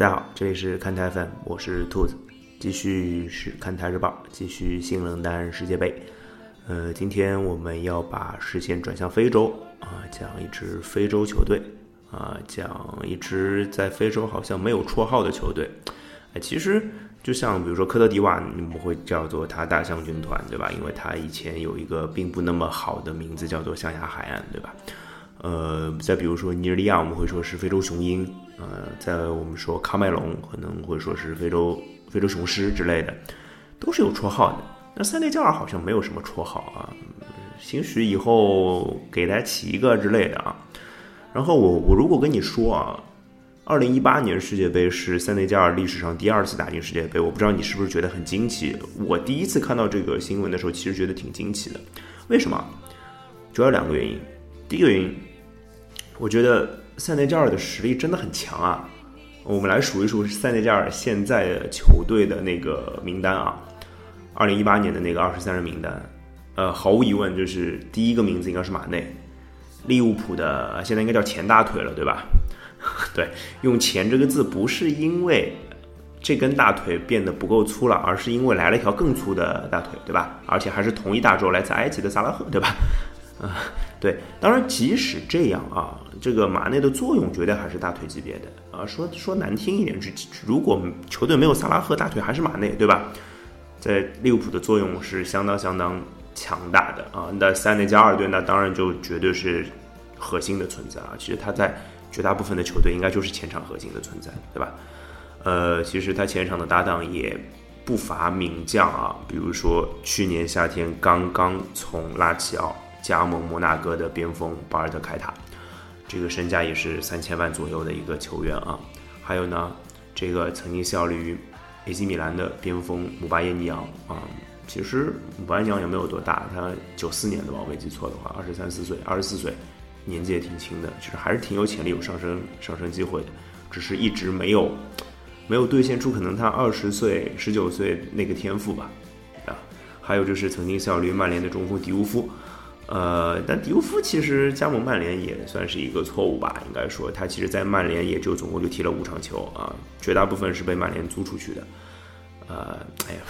大家好，这里是看台 FM，我是兔子，继续是看台日报，继续新冷单世界杯。呃，今天我们要把视线转向非洲啊，讲一支非洲球队啊，讲一支在非洲好像没有绰号的球队。哎，其实就像比如说科特迪瓦，你们会叫做他大象军团，对吧？因为他以前有一个并不那么好的名字，叫做象牙海岸，对吧？呃，再比如说尼日利亚，我们会说是非洲雄鹰。呃，在我们说喀麦隆，可能会说是非洲非洲雄狮之类的，都是有绰号的。那塞内加尔好像没有什么绰号啊，兴许以后给他起一个之类的啊。然后我我如果跟你说啊，二零一八年世界杯是塞内加尔历史上第二次打进世界杯，我不知道你是不是觉得很惊奇？我第一次看到这个新闻的时候，其实觉得挺惊奇的。为什么？主要两个原因。第一个原因。我觉得塞内加尔的实力真的很强啊！我们来数一数塞内加尔现在的球队的那个名单啊，二零一八年的那个二十三人名单，呃，毫无疑问就是第一个名字应该是马内，利物浦的现在应该叫前大腿了，对吧？对，用“前”这个字不是因为这根大腿变得不够粗了，而是因为来了一条更粗的大腿，对吧？而且还是同一大洲，来自埃及的萨拉赫，对吧？啊，对，当然，即使这样啊，这个马内的作用绝对还是大腿级别的啊。说说难听一点，就如果球队没有萨拉赫，大腿还是马内，对吧？在利物浦的作用是相当相当强大的啊。那塞内加尔队那当然就绝对是核心的存在啊。其实他在绝大部分的球队应该就是前场核心的存在，对吧？呃，其实他前场的搭档也不乏名将啊，比如说去年夏天刚刚从拉齐奥。加盟摩纳哥的边锋巴尔德凯塔，这个身价也是三千万左右的一个球员啊。还有呢，这个曾经效力于 AC 米兰的边锋姆巴耶尼昂啊，其实姆巴耶尼昂也没有多大，他九四年的吧，我没记错的话，二十三四岁，二十四岁，年纪也挺轻的，其实还是挺有潜力、有上升上升机会的，只是一直没有没有兑现出可能他二十岁、十九岁那个天赋吧啊。还有就是曾经效力于曼联的中锋迪乌夫。呃，但迪乌夫其实加盟曼联也算是一个错误吧，应该说他其实，在曼联也就总共就踢了五场球啊，绝大部分是被曼联租出去的。呃，哎呀，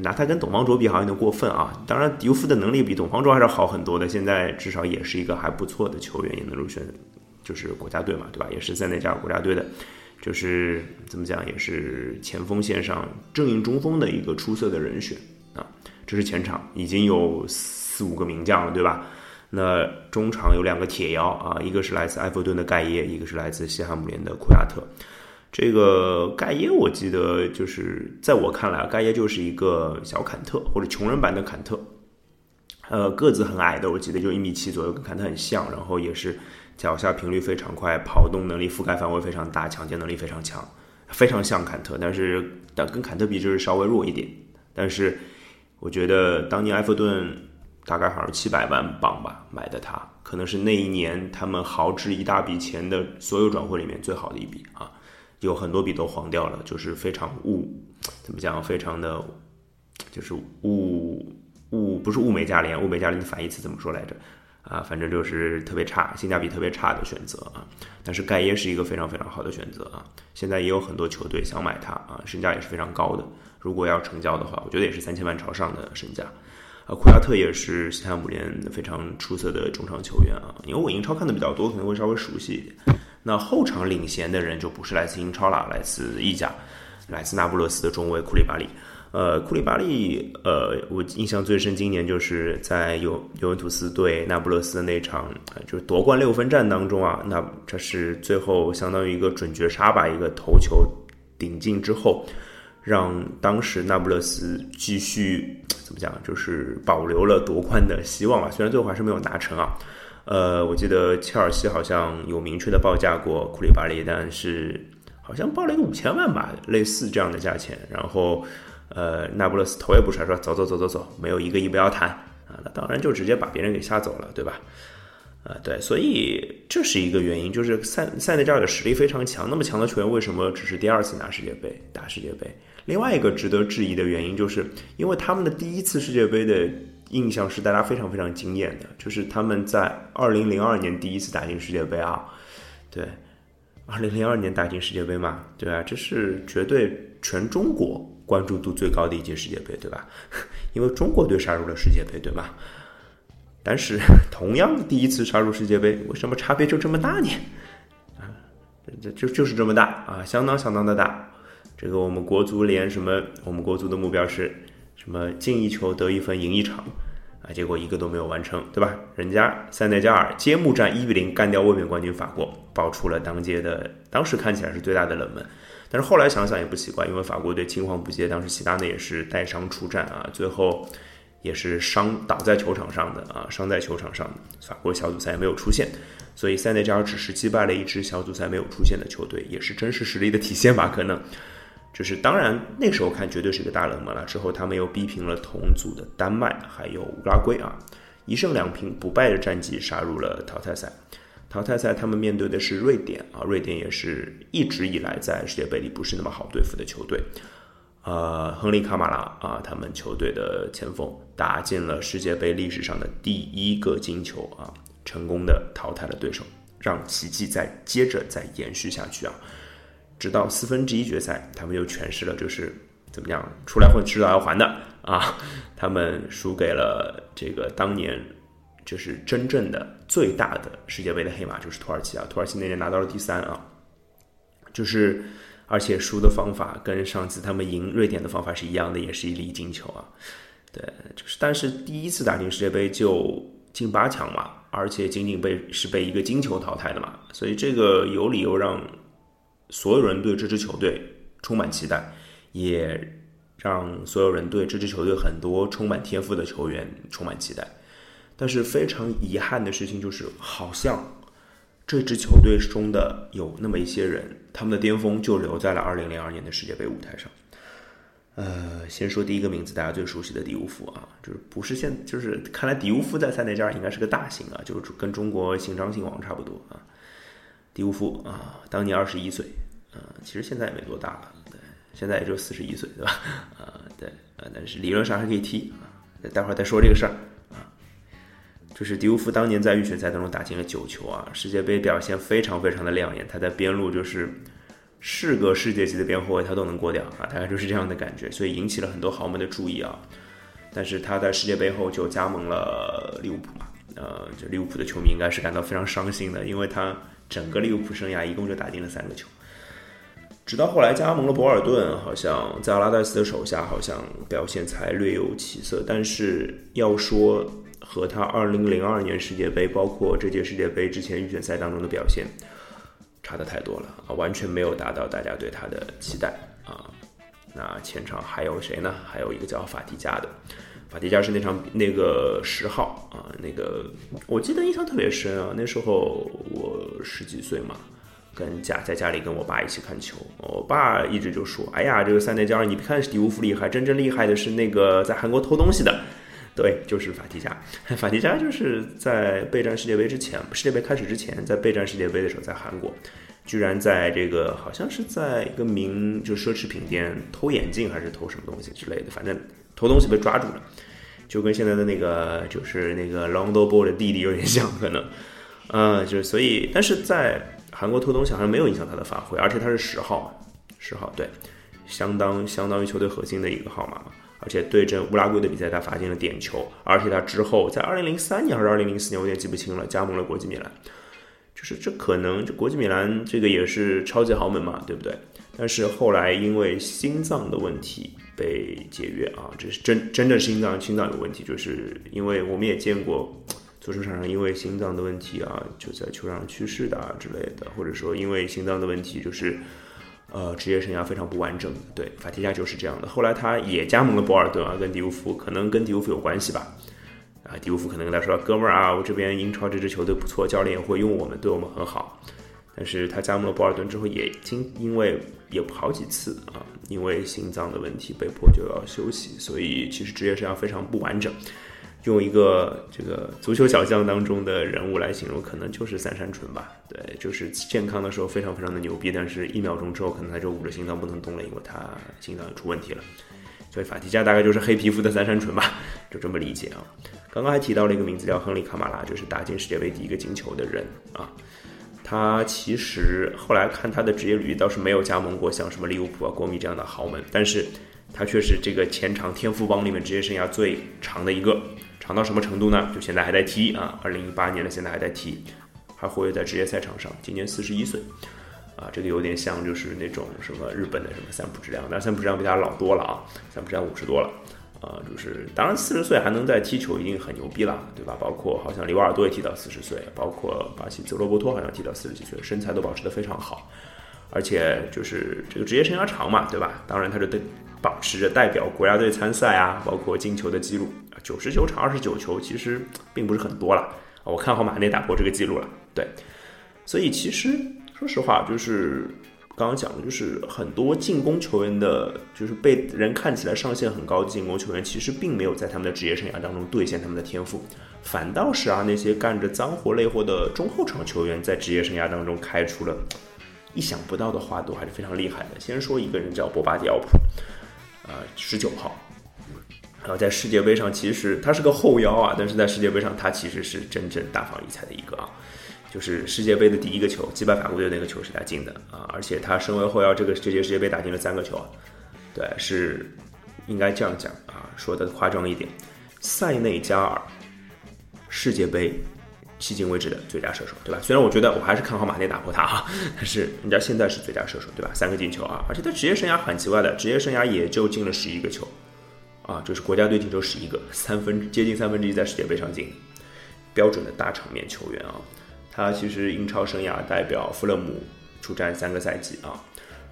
拿他跟董方卓比好像有点过分啊。当然，迪乌夫的能力比董方卓还是好很多的，现在至少也是一个还不错的球员，也能入选就是国家队嘛，对吧？也是在那家国家队的，就是怎么讲，也是前锋线上正印中锋的一个出色的人选啊。这是前场已经有。四四五个名将了，对吧？那中场有两个铁腰啊，一个是来自埃弗顿的盖耶，一个是来自西汉姆联的库亚特。这个盖耶，我记得就是在我看来，盖耶就是一个小坎特或者穷人版的坎特。呃，个子很矮的，我记得就一米七左右，跟坎特很像。然后也是脚下频率非常快，跑动能力、覆盖范围非常大，抢劫能力非常强，非常像坎特。但是但跟坎特比就是稍微弱一点。但是我觉得当年埃弗顿。大概好像七百万镑吧买的他，可能是那一年他们豪掷一大笔钱的所有转会里面最好的一笔啊，有很多笔都黄掉了，就是非常物，怎么讲，非常的，就是物物不是物美价廉，物美价廉的反义词怎么说来着？啊，反正就是特别差，性价比特别差的选择啊。但是盖耶是一个非常非常好的选择啊，现在也有很多球队想买他啊，身价也是非常高的，如果要成交的话，我觉得也是三千万朝上的身价。啊，库亚特也是西汉姆联非常出色的中场球员啊，因为我英超看的比较多，可能会稍微熟悉一点。那后场领衔的人就不是来自英超了，来自意甲，来自那不勒斯的中卫库里巴利。呃，库里巴利，呃，我印象最深，今年就是在尤尤文图斯对那不勒斯的那场，就是夺冠六分战当中啊，那这是最后相当于一个准绝杀吧，一个头球顶进之后。让当时那不勒斯继续怎么讲，就是保留了夺冠的希望吧。虽然最后还是没有达成啊。呃，我记得切尔西好像有明确的报价过库里巴利，但是好像报了一个五千万吧，类似这样的价钱。然后，呃，那不勒斯头也不甩说走走走走走，没有一个亿不要谈啊。那当然就直接把别人给吓走了，对吧？啊，对，所以这是一个原因，就是塞塞内加尔的实力非常强，那么强的球员为什么只是第二次拿世界杯打世界杯？另外一个值得质疑的原因，就是因为他们的第一次世界杯的印象是大家非常非常惊艳的，就是他们在二零零二年第一次打进世界杯啊，对，二零零二年打进世界杯嘛，对吧？这是绝对全中国关注度最高的一届世界杯，对吧？因为中国队杀入了世界杯，对吧？但是 同样第一次杀入世界杯，为什么差别就这么大呢？啊，这就就是这么大啊，相当相当的大。这个我们国足连什么？我们国足的目标是什么？进一球得一分赢一场啊！结果一个都没有完成，对吧？人家塞内加尔揭幕战一比零干掉卫冕冠军法国，爆出了当街的当时看起来是最大的冷门。但是后来想想也不奇怪，因为法国队青黄不接，当时齐达内也是带伤出战啊，最后也是伤倒在球场上的啊，伤在球场上的。法国小组赛没有出现，所以塞内加尔只是击败了一支小组赛没有出现的球队，也是真实实力的体现吧？可能。就是当然，那时候看绝对是个大冷门了。之后他们又逼平了同组的丹麦，还有乌拉圭啊，一胜两平不败的战绩杀入了淘汰赛。淘汰赛他们面对的是瑞典啊，瑞典也是一直以来在世界杯里不是那么好对付的球队。呃，亨利卡马拉啊，他们球队的前锋打进了世界杯历史上的第一个金球啊，成功的淘汰了对手，让奇迹再接着再延续下去啊。直到四分之一决赛，他们又诠释了就是怎么样出来混迟早要还的啊！他们输给了这个当年就是真正的最大的世界杯的黑马，就是土耳其啊！土耳其那年拿到了第三啊，就是而且输的方法跟上次他们赢瑞典的方法是一样的，也是一粒金球啊！对，就是但是第一次打进世界杯就进八强嘛，而且仅仅被是被一个金球淘汰的嘛，所以这个有理由让。所有人对这支球队充满期待，也让所有人对这支球队很多充满天赋的球员充满期待。但是非常遗憾的事情就是，好像这支球队中的有那么一些人，他们的巅峰就留在了2002年的世界杯舞台上。呃，先说第一个名字，大家最熟悉的迪乌夫啊，就是不是现，就是看来迪乌夫在塞内加尔应该是个大姓啊，就是跟中国姓张姓王差不多啊。迪乌夫啊，当年二十一岁。嗯，其实现在也没多大了，对，现在也就四十一岁，对吧？啊，对，啊，但是理论上还可以踢啊。待会儿再说这个事儿。就是迪乌夫当年在预选赛当中打进了九球啊，世界杯表现非常非常的亮眼。他在边路就是是个世界级的边后卫，他都能过掉啊，大概就是这样的感觉，所以引起了很多豪门的注意啊。但是他在世界杯后就加盟了利物浦嘛，呃，就利物浦的球迷应该是感到非常伤心的，因为他整个利物浦生涯一共就打进了三个球。直到后来加盟了博尔顿，好像在阿拉戴斯的手下，好像表现才略有起色。但是要说和他2002年世界杯，包括这届世界杯之前预选赛当中的表现，差的太多了啊，完全没有达到大家对他的期待啊。那前场还有谁呢？还有一个叫法蒂加的，法蒂加是那场那个十号啊，那个我记得印象特别深啊，那时候我十几岁嘛。跟家在家里跟我爸一起看球，我爸一直就说：“哎呀，这个塞内加尔，你别看是迪乌夫厉害，真正厉害的是那个在韩国偷东西的，对，就是法蒂加。法蒂加就是在备战世界杯之前，世界杯开始之前，在备战世界杯的时候，在韩国，居然在这个好像是在一个名就奢侈品店偷眼镜还是偷什么东西之类的，反正偷东西被抓住了，就跟现在的那个就是那个 Londo Ball 的弟弟有点像，可能，嗯，就是所以，但是在。韩国偷东西好像没有影响他的发挥，而且他是十号嘛，十号对，相当相当于球队核心的一个号码嘛，而且对阵乌拉圭的比赛他罚进了点球，而且他之后在二零零三年还是二零零四年，我有点记不清了，加盟了国际米兰，就是这可能这国际米兰这个也是超级豪门嘛，对不对？但是后来因为心脏的问题被解约啊，这是真真的心脏心脏有问题，就是因为我们也见过。足球场上因为心脏的问题啊，就在球场上去世的啊之类的，或者说因为心脏的问题，就是呃职业生涯非常不完整。对，法蒂加就是这样的。后来他也加盟了博尔顿啊，跟迪乌夫可能跟迪乌夫有关系吧。啊，迪乌夫可能跟他说：“哥们儿啊，我这边英超这支球队不错，教练也会用我们，对我们很好。”但是他加盟了博尔顿之后，也经因为有好几次啊，因为心脏的问题被迫就要休息，所以其实职业生涯非常不完整。用一个这个足球小将当中的人物来形容，可能就是三山纯吧。对，就是健康的时候非常非常的牛逼，但是一秒钟之后可能他就捂着心脏不能动了，因为他心脏出问题了。所以法蒂加大概就是黑皮肤的三山纯吧，就这么理解啊。刚刚还提到了一个名字叫亨利卡马拉，就是打进世界杯第一个进球的人啊。他其实后来看他的职业履历，倒是没有加盟过像什么利物浦啊、国米这样的豪门，但是他却是这个前场天赋帮里面职业生涯最长的一个，长到什么程度呢？就现在还在踢啊，二零一八年的现在还在踢，还活跃在职业赛场上，今年四十一岁。啊，这个有点像就是那种什么日本的什么三浦知良，但三浦知良比他老多了啊，三浦知良五十多了，啊，就是当然四十岁还能在踢球已经很牛逼了，对吧？包括好像里瓦尔多也踢到四十岁，包括巴西泽罗伯托好像踢到四十几岁，身材都保持得非常好，而且就是这个职业生涯长嘛，对吧？当然他就得保持着代表国家队参赛啊，包括进球的记录，九十九场二十九球其实并不是很多了，我看好马内打破这个记录了，对，所以其实。说实话，就是刚刚讲的，就是很多进攻球员的，就是被人看起来上限很高的进攻球员，其实并没有在他们的职业生涯当中兑现他们的天赋，反倒是啊那些干着脏活累活的中后场球员，在职业生涯当中开出了意想不到的花朵，还是非常厉害的。先说一个人叫博巴迪奥普，呃，十九号，然后在世界杯上，其实他是个后腰啊，但是在世界杯上，他其实是真正大放异彩的一个啊。就是世界杯的第一个球，击败法国队那个球是他进的啊！而且他身为后腰，这个这届世界杯打进了三个球啊，对，是应该这样讲啊，说的夸张一点，塞内加尔世界杯迄今为止的最佳射手，对吧？虽然我觉得我还是看好马内打破他哈，但是人家现在是最佳射手，对吧？三个进球啊！而且他职业生涯很奇怪的，职业生涯也就进了十一个球啊，就是国家队进球十一个，三分接近三分之一在世界杯上进，标准的大场面球员啊！他其实英超生涯代表富勒姆出战三个赛季啊，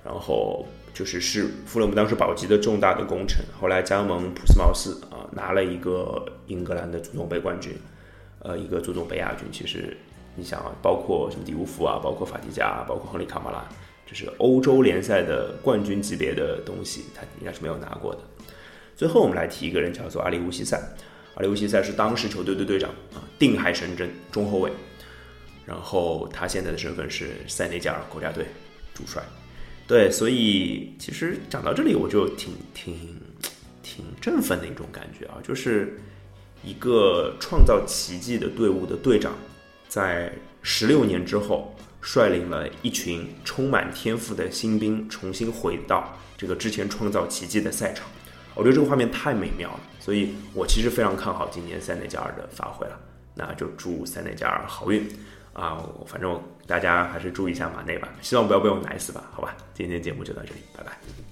然后就是是富勒姆当时保级的重大的工程，后来加盟普斯茅斯啊，拿了一个英格兰的足总杯冠军，呃，一个足总杯亚军。其实你想啊，包括什么迪乌夫啊，包括法蒂加，包括亨利卡马拉，就是欧洲联赛的冠军级别的东西，他应该是没有拿过的。最后我们来提一个人，叫做阿里乌西塞，阿里乌西塞是当时球队的队长啊，定海神针中后卫。然后他现在的身份是塞内加尔国家队主帅，对，所以其实讲到这里我就挺挺挺振奋的一种感觉啊，就是一个创造奇迹的队伍的队长，在十六年之后率领了一群充满天赋的新兵重新回到这个之前创造奇迹的赛场，我觉得这个画面太美妙了，所以我其实非常看好今年塞内加尔的发挥了，那就祝塞内加尔好运。啊，反正大家还是注意一下马内吧，希望不要被我奶死吧，好吧，今天节目就到这里，拜拜。